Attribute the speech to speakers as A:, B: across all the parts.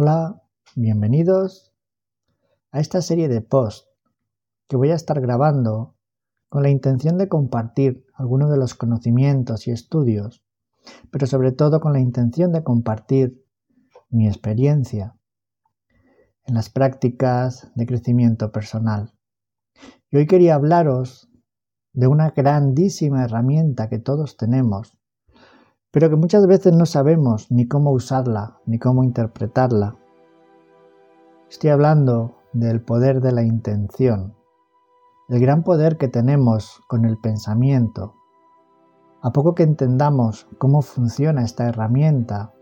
A: Hola, bienvenidos a esta serie de posts que voy a estar grabando con la intención de compartir algunos de los conocimientos y estudios, pero sobre todo con la intención de compartir mi experiencia en las prácticas de crecimiento personal. Y hoy quería hablaros de una grandísima herramienta que todos tenemos, pero que muchas veces no sabemos ni cómo usarla, ni cómo interpretarla. Estoy hablando del poder de la intención, el gran poder que tenemos con el pensamiento. A poco que entendamos cómo funciona esta herramienta,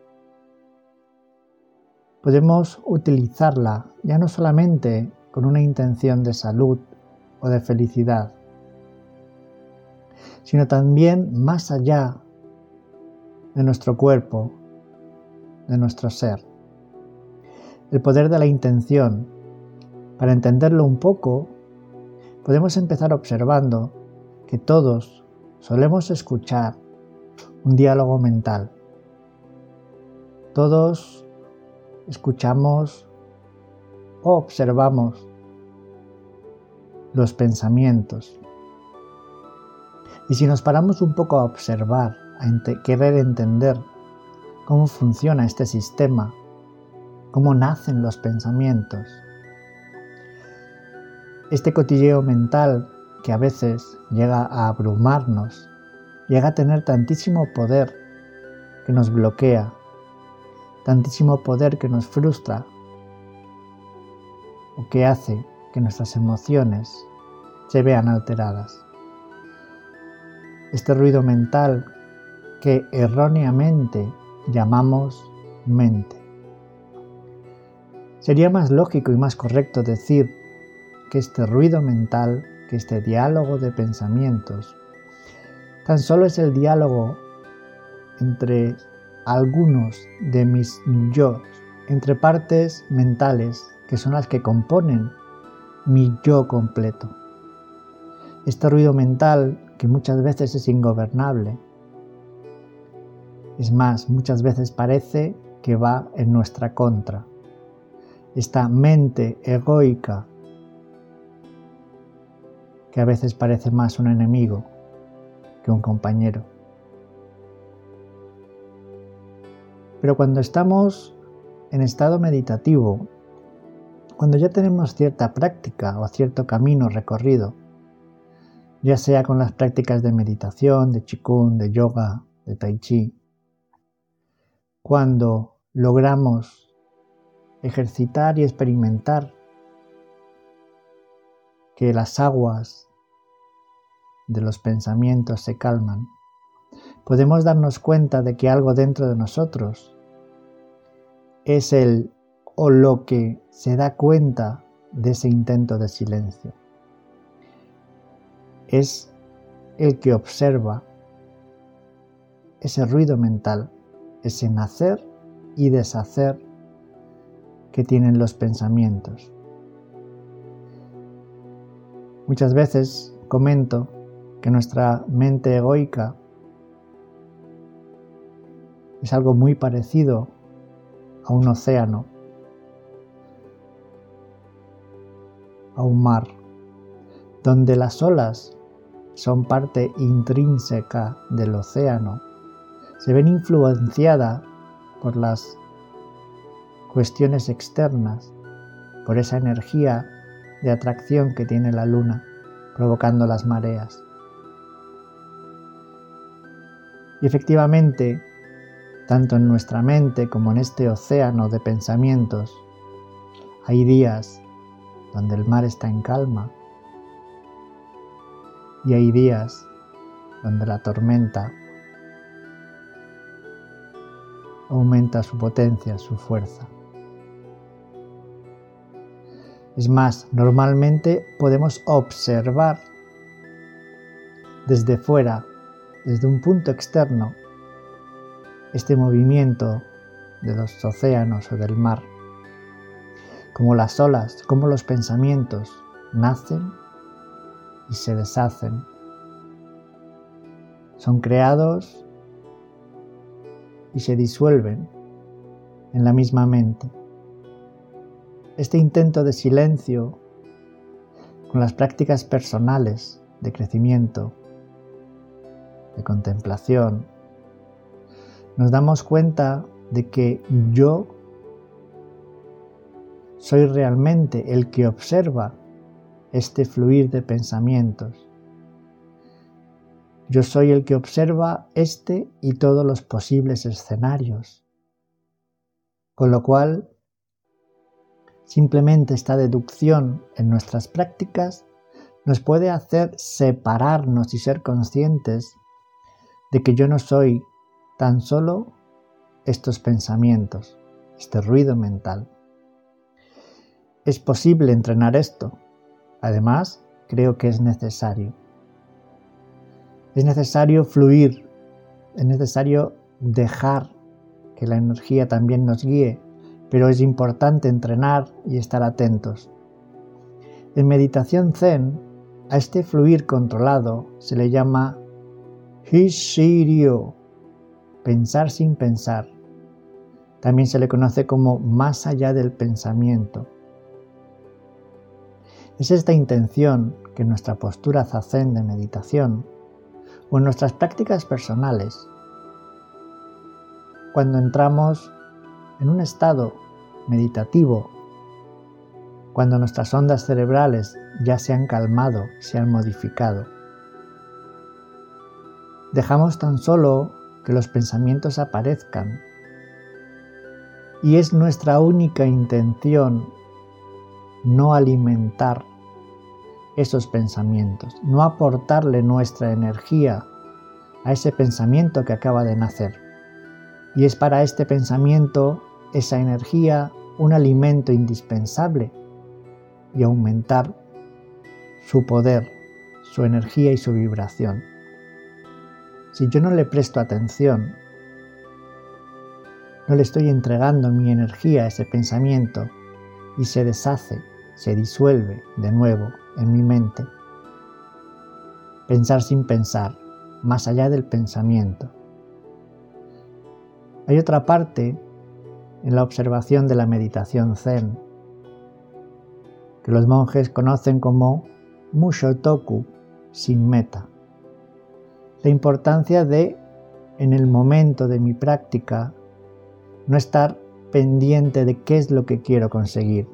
A: podemos utilizarla ya no solamente con una intención de salud o de felicidad, sino también más allá de nuestro cuerpo, de nuestro ser. El poder de la intención. Para entenderlo un poco, podemos empezar observando que todos solemos escuchar un diálogo mental. Todos escuchamos o observamos los pensamientos. Y si nos paramos un poco a observar, a querer entender cómo funciona este sistema, cómo nacen los pensamientos, este cotilleo mental que a veces llega a abrumarnos, llega a tener tantísimo poder que nos bloquea, tantísimo poder que nos frustra o que hace que nuestras emociones se vean alteradas. Este ruido mental que erróneamente llamamos mente. Sería más lógico y más correcto decir que este ruido mental, que este diálogo de pensamientos, tan solo es el diálogo entre algunos de mis yo, entre partes mentales que son las que componen mi yo completo. Este ruido mental que muchas veces es ingobernable. Es más, muchas veces parece que va en nuestra contra. Esta mente egoica que a veces parece más un enemigo que un compañero. Pero cuando estamos en estado meditativo, cuando ya tenemos cierta práctica o cierto camino recorrido, ya sea con las prácticas de meditación, de chikun, de yoga, de tai chi, cuando logramos ejercitar y experimentar que las aguas de los pensamientos se calman, podemos darnos cuenta de que algo dentro de nosotros es el o lo que se da cuenta de ese intento de silencio. Es el que observa ese ruido mental, ese nacer y deshacer que tienen los pensamientos. Muchas veces comento que nuestra mente egoica es algo muy parecido a un océano, a un mar, donde las olas son parte intrínseca del océano, se ven influenciadas por las cuestiones externas, por esa energía de atracción que tiene la luna, provocando las mareas. Y efectivamente, tanto en nuestra mente como en este océano de pensamientos, hay días donde el mar está en calma y hay días donde la tormenta aumenta su potencia, su fuerza. Es más, normalmente podemos observar desde fuera, desde un punto externo, este movimiento de los océanos o del mar, como las olas, como los pensamientos nacen y se deshacen. Son creados y se disuelven en la misma mente, este intento de silencio con las prácticas personales de crecimiento, de contemplación, nos damos cuenta de que yo soy realmente el que observa este fluir de pensamientos. Yo soy el que observa este y todos los posibles escenarios. Con lo cual, simplemente esta deducción en nuestras prácticas nos puede hacer separarnos y ser conscientes de que yo no soy tan solo estos pensamientos, este ruido mental. Es posible entrenar esto. Además, creo que es necesario. Es necesario fluir, es necesario dejar que la energía también nos guíe, pero es importante entrenar y estar atentos. En meditación zen, a este fluir controlado se le llama Hishiryo, pensar sin pensar. También se le conoce como más allá del pensamiento. Es esta intención que nuestra postura zazen de meditación o en nuestras prácticas personales, cuando entramos en un estado meditativo, cuando nuestras ondas cerebrales ya se han calmado, se han modificado, dejamos tan solo que los pensamientos aparezcan. Y es nuestra única intención no alimentar esos pensamientos, no aportarle nuestra energía a ese pensamiento que acaba de nacer. Y es para este pensamiento, esa energía, un alimento indispensable y aumentar su poder, su energía y su vibración si yo no le presto atención, no le estoy entregando mi energía a ese pensamiento y se deshace, se disuelve de nuevo en mi mente. Pensar sin pensar, más allá del pensamiento. Hay otra parte en la observación de la meditación zen que los monjes conocen como Mushotoku sin meta la importancia de, en el momento de mi práctica, no estar pendiente de qué es lo que quiero conseguir,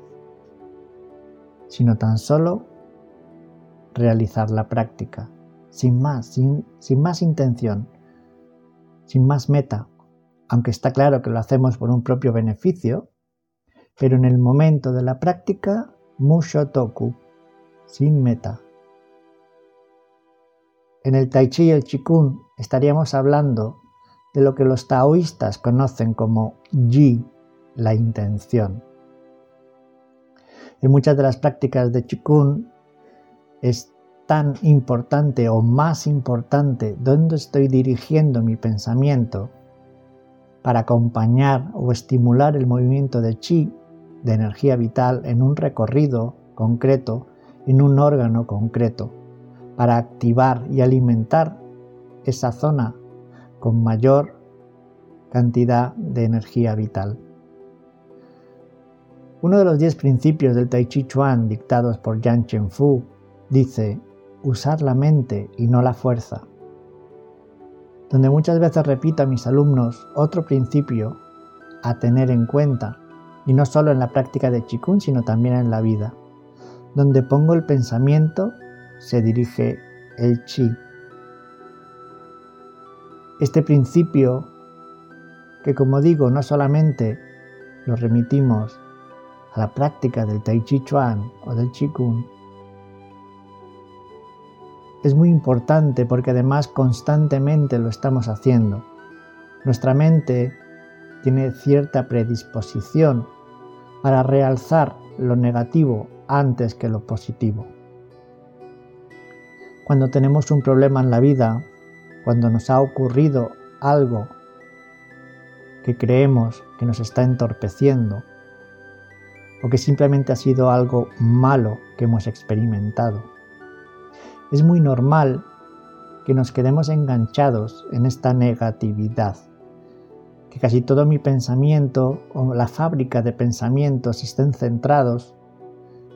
A: sino tan solo realizar la práctica, sin más, sin, sin más intención, sin más meta, aunque está claro que lo hacemos por un propio beneficio, pero en el momento de la práctica, mushotoku, sin meta. En el Tai Chi y el Qigong estaríamos hablando de lo que los taoístas conocen como Yi, la intención. En muchas de las prácticas de Qigong es tan importante o más importante dónde estoy dirigiendo mi pensamiento para acompañar o estimular el movimiento de chi, de energía vital, en un recorrido concreto, en un órgano concreto para activar y alimentar esa zona con mayor cantidad de energía vital. Uno de los diez principios del Tai Chi Chuan dictados por Yang Chen Fu dice usar la mente y no la fuerza. Donde muchas veces repito a mis alumnos otro principio a tener en cuenta, y no solo en la práctica de Qigong, sino también en la vida, donde pongo el pensamiento se dirige el chi. Este principio, que como digo, no solamente lo remitimos a la práctica del Tai Chi Chuan o del Kung, es muy importante porque además constantemente lo estamos haciendo. Nuestra mente tiene cierta predisposición para realzar lo negativo antes que lo positivo. Cuando tenemos un problema en la vida, cuando nos ha ocurrido algo que creemos que nos está entorpeciendo o que simplemente ha sido algo malo que hemos experimentado. Es muy normal que nos quedemos enganchados en esta negatividad, que casi todo mi pensamiento o la fábrica de pensamientos estén centrados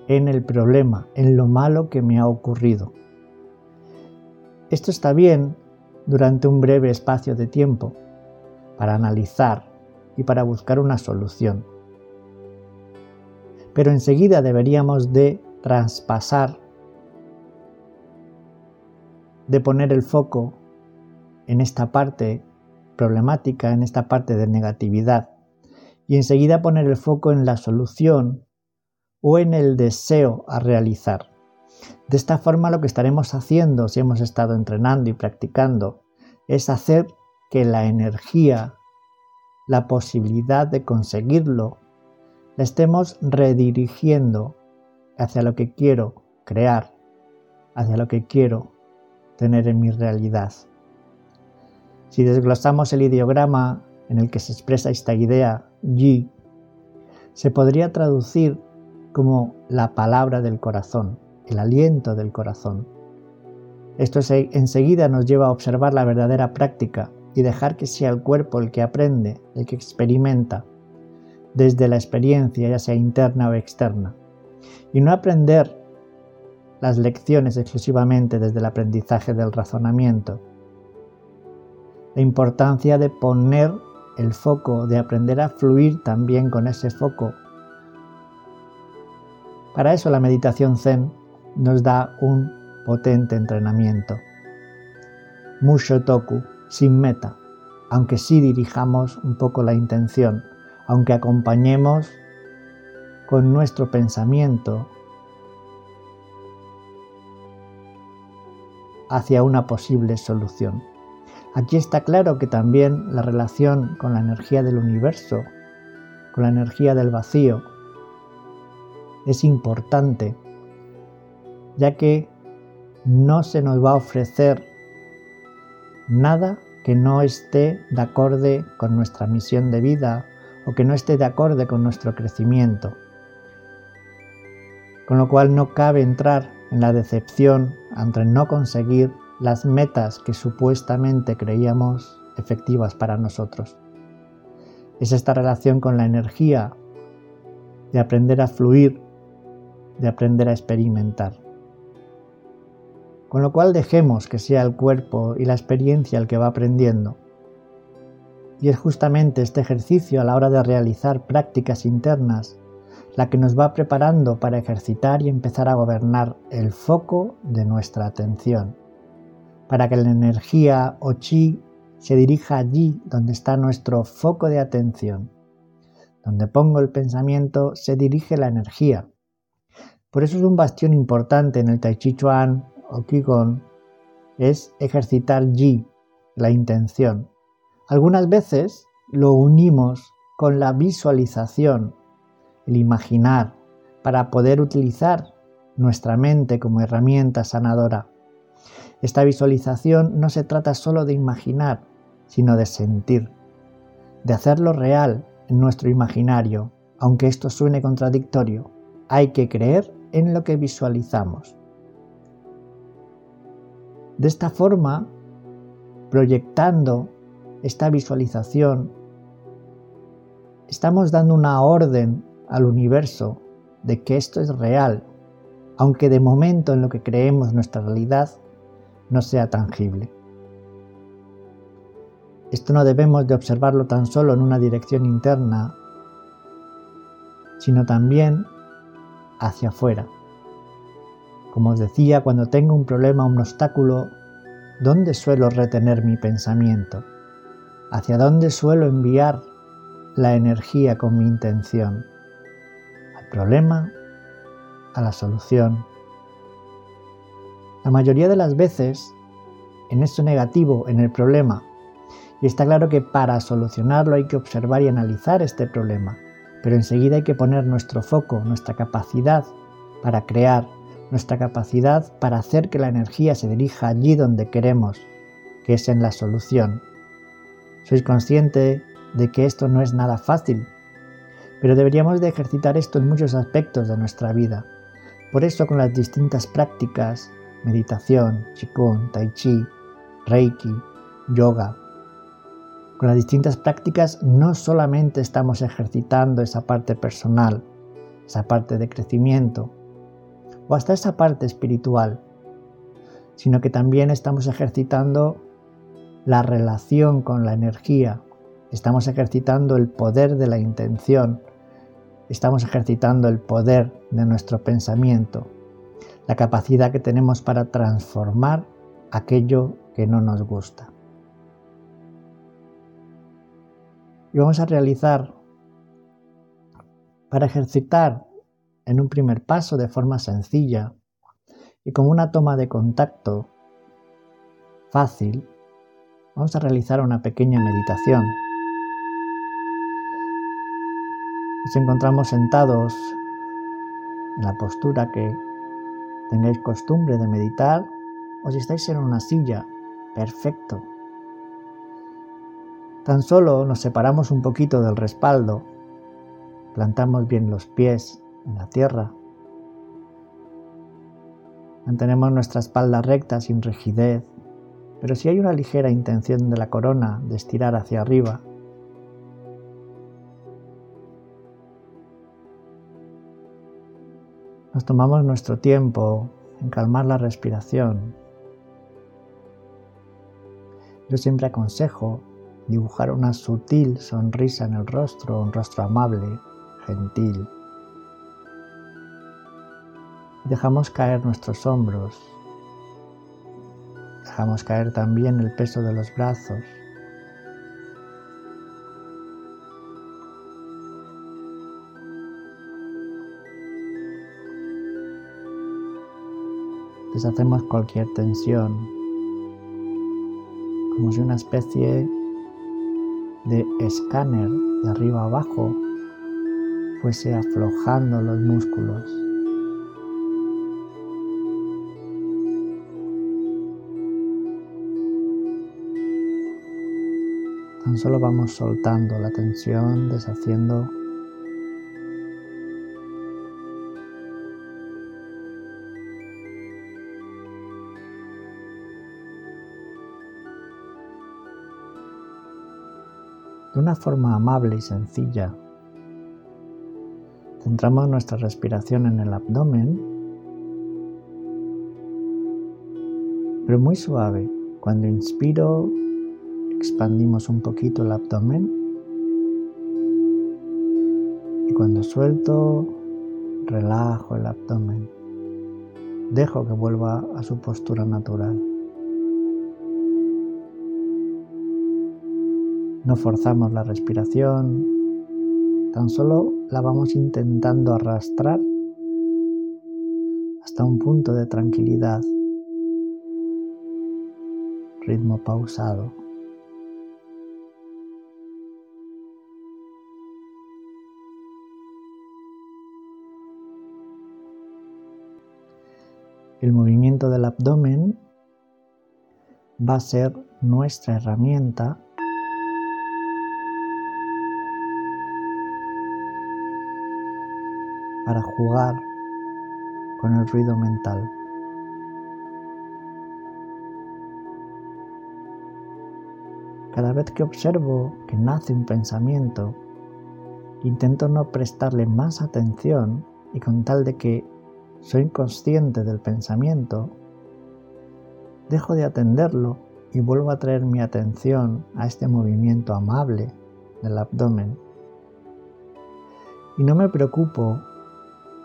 A: en el problema, en lo malo que me ha ocurrido. Esto está bien durante un breve espacio de tiempo para analizar y para buscar una solución. Pero enseguida deberíamos de traspasar, de poner el foco en esta parte problemática, en esta parte de negatividad, y enseguida poner el foco en la solución o en el deseo a realizar. De esta forma lo que estaremos haciendo si hemos estado entrenando y practicando es hacer que la energía, la posibilidad de conseguirlo, la estemos redirigiendo hacia lo que quiero crear, hacia lo que quiero tener en mi realidad. Si desglosamos el ideograma en el que se expresa esta idea, Yi, se podría traducir como la palabra del corazón, el aliento del corazón. Esto enseguida nos lleva a observar la verdadera práctica y dejar que sea el cuerpo el que aprende, el que experimenta, desde la experiencia, ya sea interna o externa, y no aprender las lecciones exclusivamente desde el aprendizaje del razonamiento. La importancia de poner el foco, de aprender a fluir también con ese foco. Para eso la meditación zen nos da un potente entrenamiento. Musho toku, sin meta, aunque sí dirijamos un poco la intención, aunque acompañemos con nuestro pensamiento hacia una posible solución. Aquí está claro que también la relación con la energía del universo, con la energía del vacío, es importante, ya que no se nos va a ofrecer nada que no esté de acorde con nuestra misión de vida o que no esté de acorde con nuestro crecimiento. Con lo cual no cabe entrar en la decepción ante no conseguir las metas que supuestamente creíamos efectivas para nosotros. Es esta relación con la energía de aprender a fluir, de aprender a experimentar. Con lo cual dejemos que sea el cuerpo y la experiencia el que va aprendiendo. Y es justamente este ejercicio a la hora de realizar prácticas internas la que nos va preparando para ejercitar y empezar a gobernar el foco de nuestra atención, para que la energía o chi se dirija allí donde está nuestro foco de atención. Donde pongo el pensamiento se dirige la energía. Por eso es un bastión importante en el Tai Chi Chuan o Qigong es ejercitar Yi, la intención. Algunas veces lo unimos con la visualización, el imaginar, para poder utilizar nuestra mente como herramienta sanadora. Esta visualización no se trata solo de imaginar, sino de sentir, de hacerlo real en nuestro imaginario, aunque esto suene contradictorio. Hay que creer en lo que visualizamos. De esta forma, proyectando esta visualización, estamos dando una orden al universo de que esto es real, aunque de momento en lo que creemos nuestra realidad no sea tangible. Esto no debemos de observarlo tan solo en una dirección interna, sino también hacia afuera. Como os decía, cuando tengo un problema, un obstáculo, ¿dónde suelo retener mi pensamiento? ¿Hacia dónde suelo enviar la energía con mi intención? ¿Al problema? ¿A la solución? La mayoría de las veces, en esto negativo, en el problema, y está claro que para solucionarlo hay que observar y analizar este problema, pero enseguida hay que poner nuestro foco, nuestra capacidad para crear, nuestra capacidad para hacer que la energía se dirija allí donde queremos, que es en la solución. Sois consciente de que esto no es nada fácil, pero deberíamos de ejercitar esto en muchos aspectos de nuestra vida. Por eso con las distintas prácticas, meditación, qigong, tai chi, reiki, yoga, Con las distintas prácticas no solamente estamos ejercitando esa parte personal, esa parte de crecimiento, o hasta esa parte espiritual, sino que también estamos ejercitando la relación con la energía, estamos ejercitando el poder de la intención, estamos ejercitando el poder de nuestro pensamiento, la capacidad que tenemos para transformar aquello que no nos gusta. Y vamos a realizar, para ejercitar en un primer paso de forma sencilla y con una toma de contacto fácil, vamos a realizar una pequeña meditación. Nos encontramos sentados en la postura que tengáis costumbre de meditar o si estáis en una silla, perfecto. Tan solo nos separamos un poquito del respaldo, plantamos bien los pies en la tierra, mantenemos nuestra espalda recta sin rigidez, pero si hay una ligera intención de la corona de estirar hacia arriba, nos tomamos nuestro tiempo en calmar la respiración. Yo siempre aconsejo dibujar una sutil sonrisa en el rostro, un rostro amable, gentil. Dejamos caer nuestros hombros. Dejamos caer también el peso de los brazos. Deshacemos cualquier tensión, como si una especie de escáner de arriba abajo fuese aflojando los músculos. Tan solo vamos soltando la tensión, deshaciendo de una forma amable y sencilla. Centramos nuestra respiración en el abdomen, pero muy suave. Cuando inspiro, expandimos un poquito el abdomen y cuando suelto, relajo el abdomen. Dejo que vuelva a su postura natural. No forzamos la respiración, tan solo la vamos intentando arrastrar hasta un punto de tranquilidad, ritmo pausado. El movimiento del abdomen va a ser nuestra herramienta para jugar con el ruido mental. Cada vez que observo que nace un pensamiento, intento no prestarle más atención y con tal de que soy consciente del pensamiento, dejo de atenderlo y vuelvo a traer mi atención a este movimiento amable del abdomen. Y no me preocupo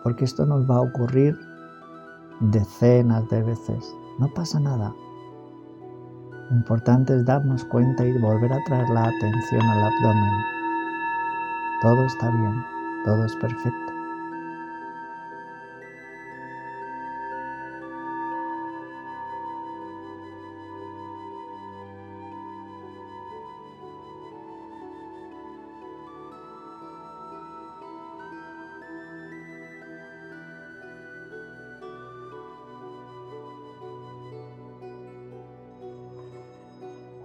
A: porque esto nos va a ocurrir decenas de veces. No pasa nada. Lo importante es darnos cuenta y volver a traer la atención al abdomen. Todo está bien, todo es perfecto.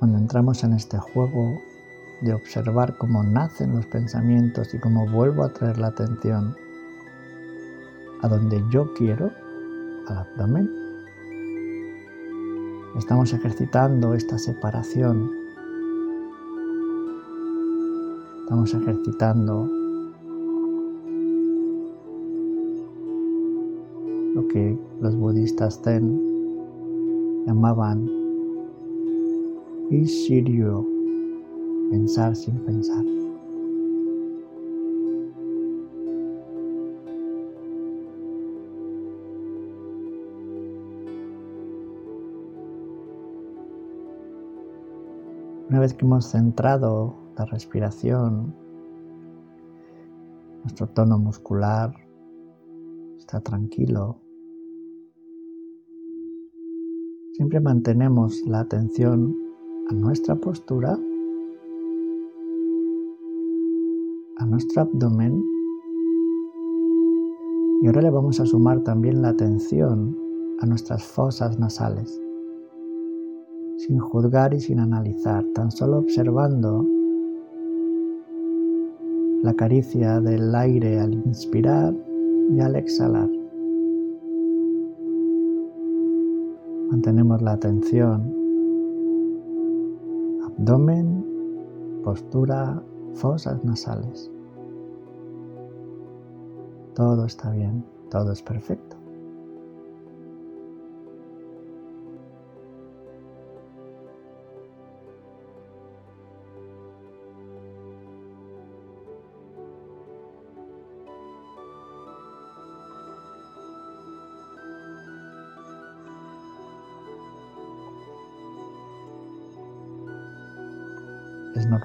A: Cuando entramos en este juego de observar cómo nacen los pensamientos y cómo vuelvo a traer la atención a donde yo quiero, al abdomen, estamos ejercitando esta separación. Estamos ejercitando lo que los budistas zen llamaban Ishiryu, pensar sin pensar. Una vez que hemos centrado la respiración, nuestro tono muscular está tranquilo, siempre mantenemos la atención a nuestra postura, a nuestro abdomen y ahora le vamos a sumar también la atención a nuestras fosas nasales sin juzgar y sin analizar, tan solo observando la caricia del aire al inspirar y al exhalar. Mantenemos la atención, abdomen, postura, fosas nasales. Todo está bien, todo es perfecto.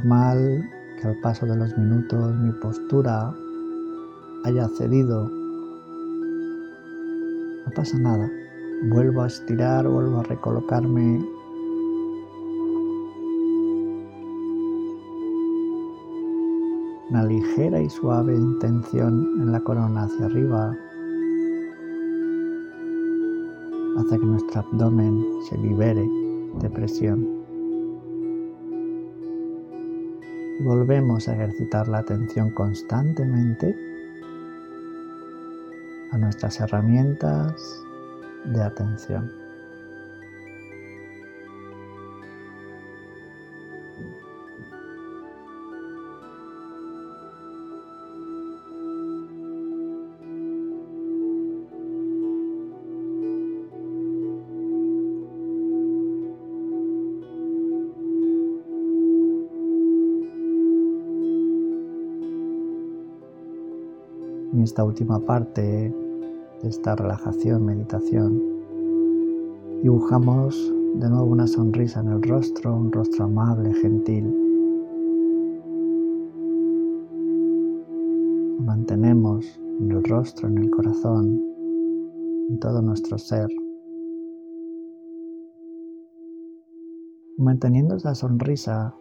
A: Normal que al paso de los minutos mi postura haya cedido. No pasa nada. Vuelvo a estirar, vuelvo a recolocarme. Una ligera y suave intención en la corona hacia arriba hace que nuestro abdomen se libere de presión. Volvemos a ejercitar la atención constantemente a nuestras herramientas de atención. En esta última parte de esta relajación, meditación, dibujamos de nuevo una sonrisa en el rostro, un rostro amable, gentil. mantenemos en el rostro, en el corazón, en todo nuestro ser. manteniendo esa sonrisa,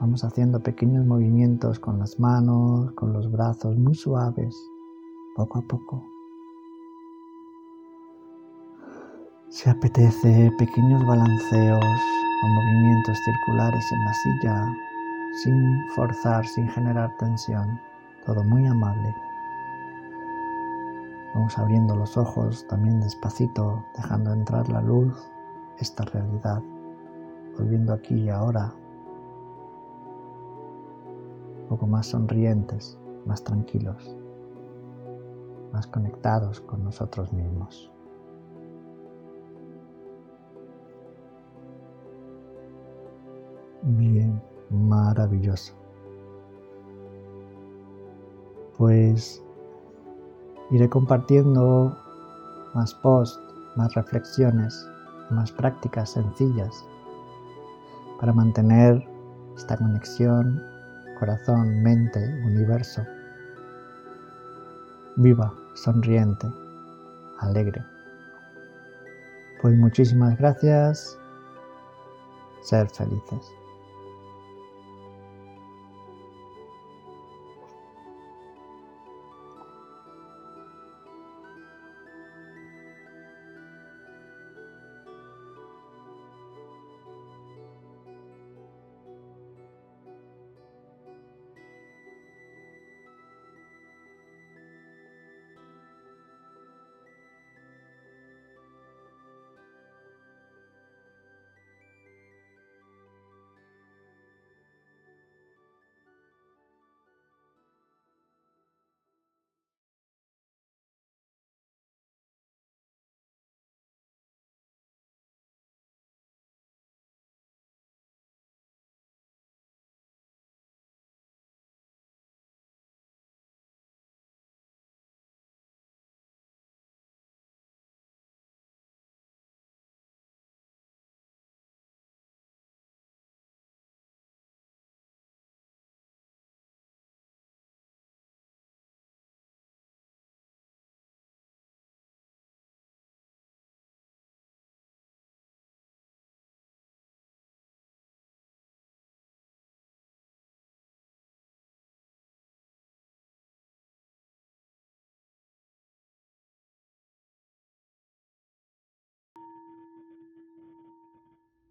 A: vamos haciendo pequeños movimientos con las manos, con los brazos muy suaves poco a poco. Si apetece pequeños balanceos o movimientos circulares en la silla, sin forzar, sin generar tensión, todo muy amable. Vamos abriendo los ojos también despacito, dejando entrar la luz, esta realidad, volviendo aquí y ahora, un poco más sonrientes, más tranquilos más conectados con nosotros mismos. Bien, maravilloso. Pues iré compartiendo más posts, más reflexiones, más prácticas sencillas para mantener esta conexión corazón, mente, universo viva sonriente, alegre. Pues muchísimas gracias. Ser felices.